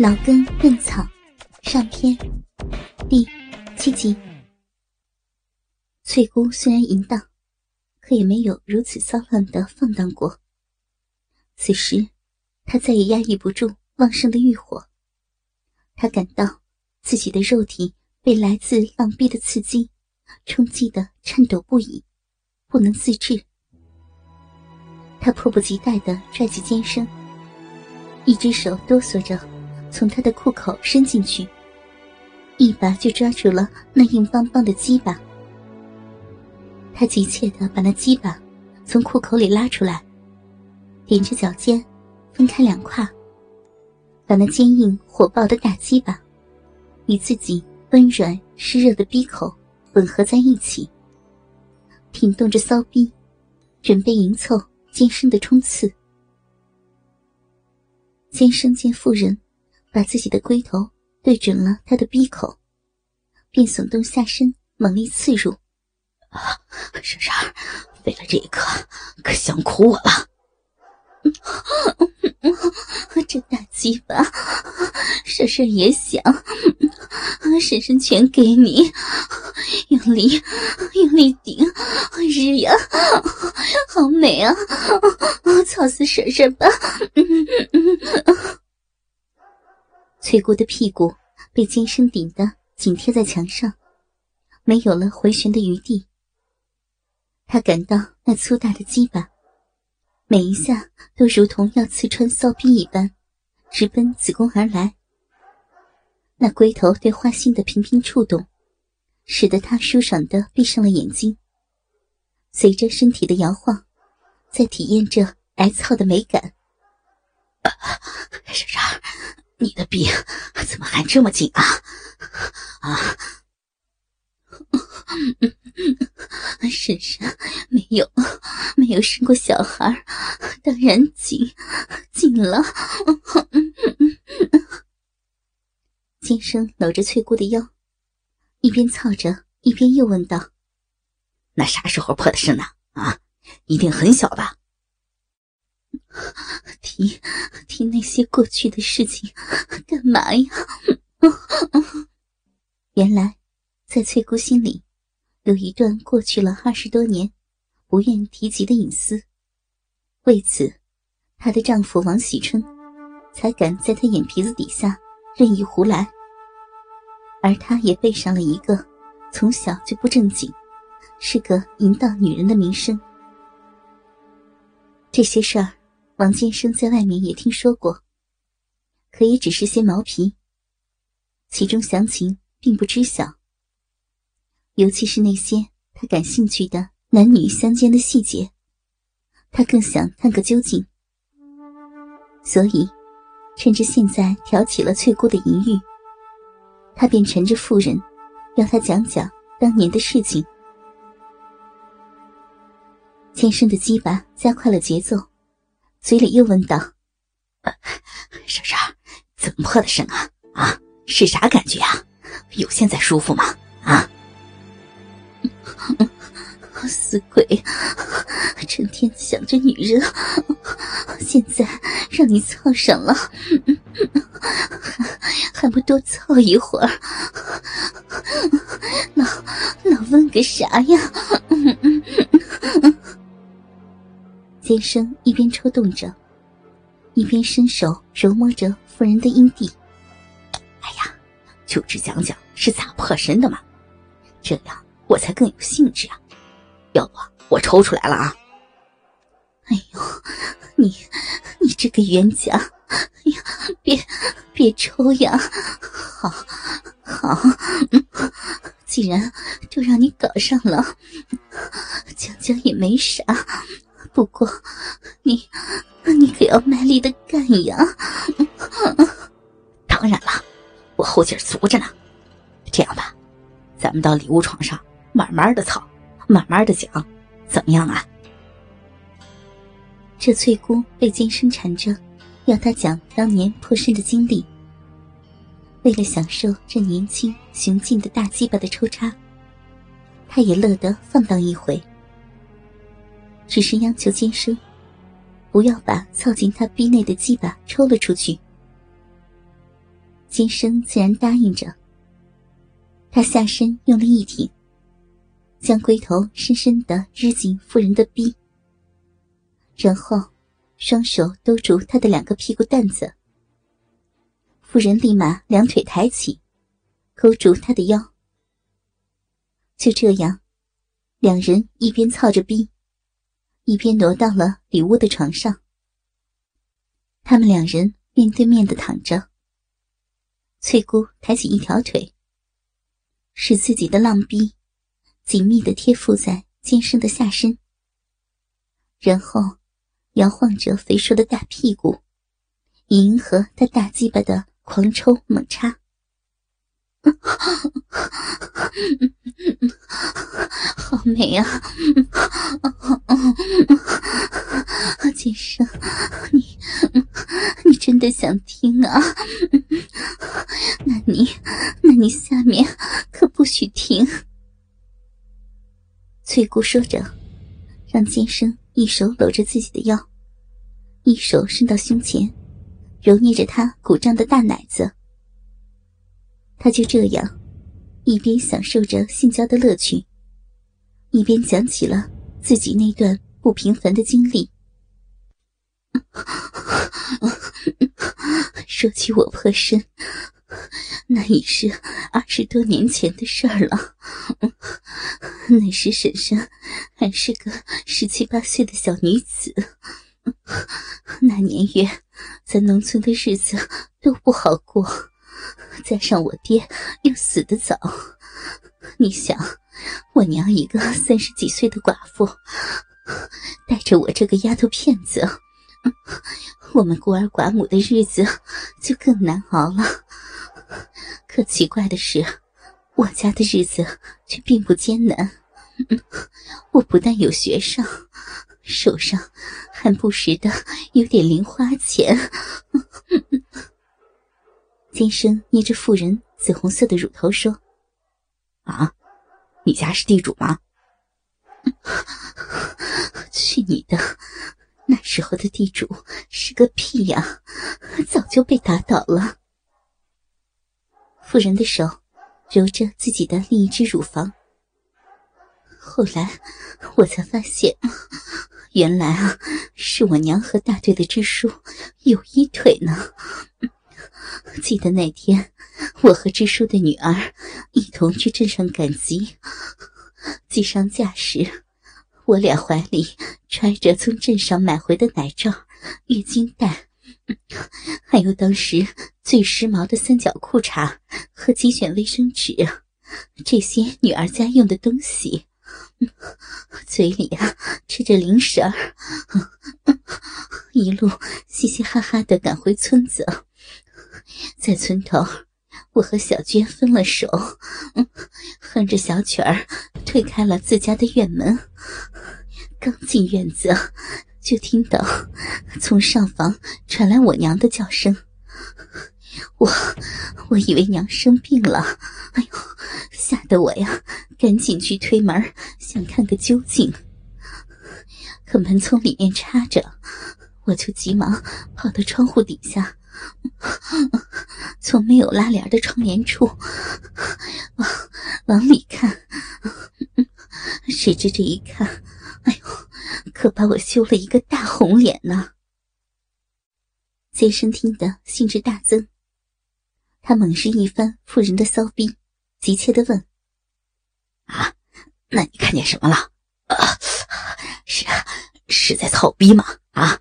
老根嫩草上篇第七集。翠姑虽然淫荡，可也没有如此骚乱的放荡过。此时，她再也压抑不住旺盛的欲火。她感到自己的肉体被来自浪逼的刺激冲击的颤抖不已，不能自制。她迫不及待的拽起肩身，一只手哆嗦着从他的裤口伸进去，一把就抓住了那硬邦邦的鸡巴。他急切的把那鸡巴从裤口里拉出来，踮着脚尖，分开两块，把那坚硬火爆的大鸡巴与自己温软湿热的逼口吻合在一起，挺动着骚逼，准备迎凑。尖生的冲刺，尖生见妇人把自己的龟头对准了他的鼻口，便耸动下身，猛力刺入。啊，婶婶，为了这一刻，可想苦我了。这大鸡巴，婶婶也想，婶婶全给你，用力，用力顶，日呀，好美啊！操死婶婶吧！翠姑的屁股被尖声顶得紧贴在墙上，没有了回旋的余地。她感到那粗大的鸡巴。每一下都如同要刺穿骚逼一般，直奔子宫而来。那龟头对花心的频频触动，使得他舒爽的闭上了眼睛。随着身体的摇晃，在体验着挨操的美感。婶婶，你的病怎么还这么紧啊？啊！婶婶没有没有生过小孩，当然紧紧了。金生搂着翠姑的腰，一边操着，一边又问道：“那啥时候破的身呢？啊，一定很小吧？”提提那些过去的事情干嘛呀？原来，在翠姑心里。有一段过去了二十多年，不愿提及的隐私。为此，她的丈夫王喜春才敢在她眼皮子底下任意胡来。而她也背上了一个从小就不正经、是个淫荡女人的名声。这些事儿，王建生在外面也听说过，可也只是些毛皮，其中详情并不知晓。尤其是那些他感兴趣的男女相间的细节，他更想看个究竟。所以，趁着现在挑起了翠姑的淫欲，他便缠着妇人，要他讲讲当年的事情。先生的鸡巴加快了节奏，嘴里又问道：“婶婶，怎么破的身啊？啊，是啥感觉啊？有现在舒服吗？啊？”死鬼，成天想着女人，现在让你操上了，还不多操一会儿？老老问个啥呀？尖生一边抽动着，一边伸手揉摸着妇人的阴蒂。哎呀，就只讲讲是咋破身的嘛，这样。我才更有兴致啊！要不我抽出来了啊！哎呦，你你这个冤家！哎呀，别别抽呀！好，好，既然都让你搞上了，讲讲也没啥。不过你你可要卖力的干呀！当然了，我后劲足着呢。这样吧，咱们到里屋床上。慢慢的操，慢慢的讲，怎么样啊？这翠姑被金生缠着，要他讲当年破身的经历。为了享受这年轻雄劲的大鸡巴的抽插，他也乐得放荡一回。只是央求金生，不要把操进他逼内的鸡巴抽了出去。金生自然答应着。他下身用力一挺，将龟头深深的日进妇人的逼，然后双手兜住她的两个屁股蛋子。妇人立马两腿抬起，勾住他的腰。就这样，两人一边操着逼，一边挪到了里屋的床上。他们两人面对面的躺着。翠姑抬起一条腿，使自己的浪逼紧密的贴附在坚生的下身，然后摇晃着肥硕的大屁股，迎合他大鸡巴的。狂抽猛插，嗯好美啊！金生，你你真的想听啊？那你那你下面可不许停。翠姑说着，让剑生一手搂着自己的腰，一手伸到胸前。揉捏着他鼓胀的大奶子，他就这样一边享受着性交的乐趣，一边讲起了自己那段不平凡的经历。说起我破身，那已是二十多年前的事儿了。那时婶婶还是个十七八岁的小女子。那年月，在农村的日子都不好过，加上我爹又死得早，你想，我娘一个三十几岁的寡妇，带着我这个丫头片子，我们孤儿寡母的日子就更难熬了。可奇怪的是，我家的日子却并不艰难，我不但有学上。手上还不时的有点零花钱。先生捏着妇人紫红色的乳头说：“啊，你家是地主吗？”去你的！那时候的地主是个屁呀，早就被打倒了。妇人的手揉着自己的另一只乳房。后来我才发现。原来啊，是我娘和大队的支书有一腿呢。记得那天，我和支书的女儿一同去镇上赶集，集上架时，我俩怀里揣着从镇上买回的奶罩、月经带，还有当时最时髦的三角裤衩和几卷卫生纸，这些女儿家用的东西。嘴里啊吃着零食儿，一路嘻嘻哈哈的赶回村子。在村头，我和小娟分了手，哼着小曲儿推开了自家的院门。刚进院子，就听到从上房传来我娘的叫声。我我以为娘生病了，哎呦，吓得我呀，赶紧去推门，想看个究竟。可门从里面插着，我就急忙跑到窗户底下，从没有拉帘的窗帘处往往里看。谁知这一看，哎呦，可把我羞了一个大红脸呢！先生听得兴致大增。他猛视一番妇人的骚逼，急切的问：“啊，那你看见什么了？啊，是是在操逼吗？啊？”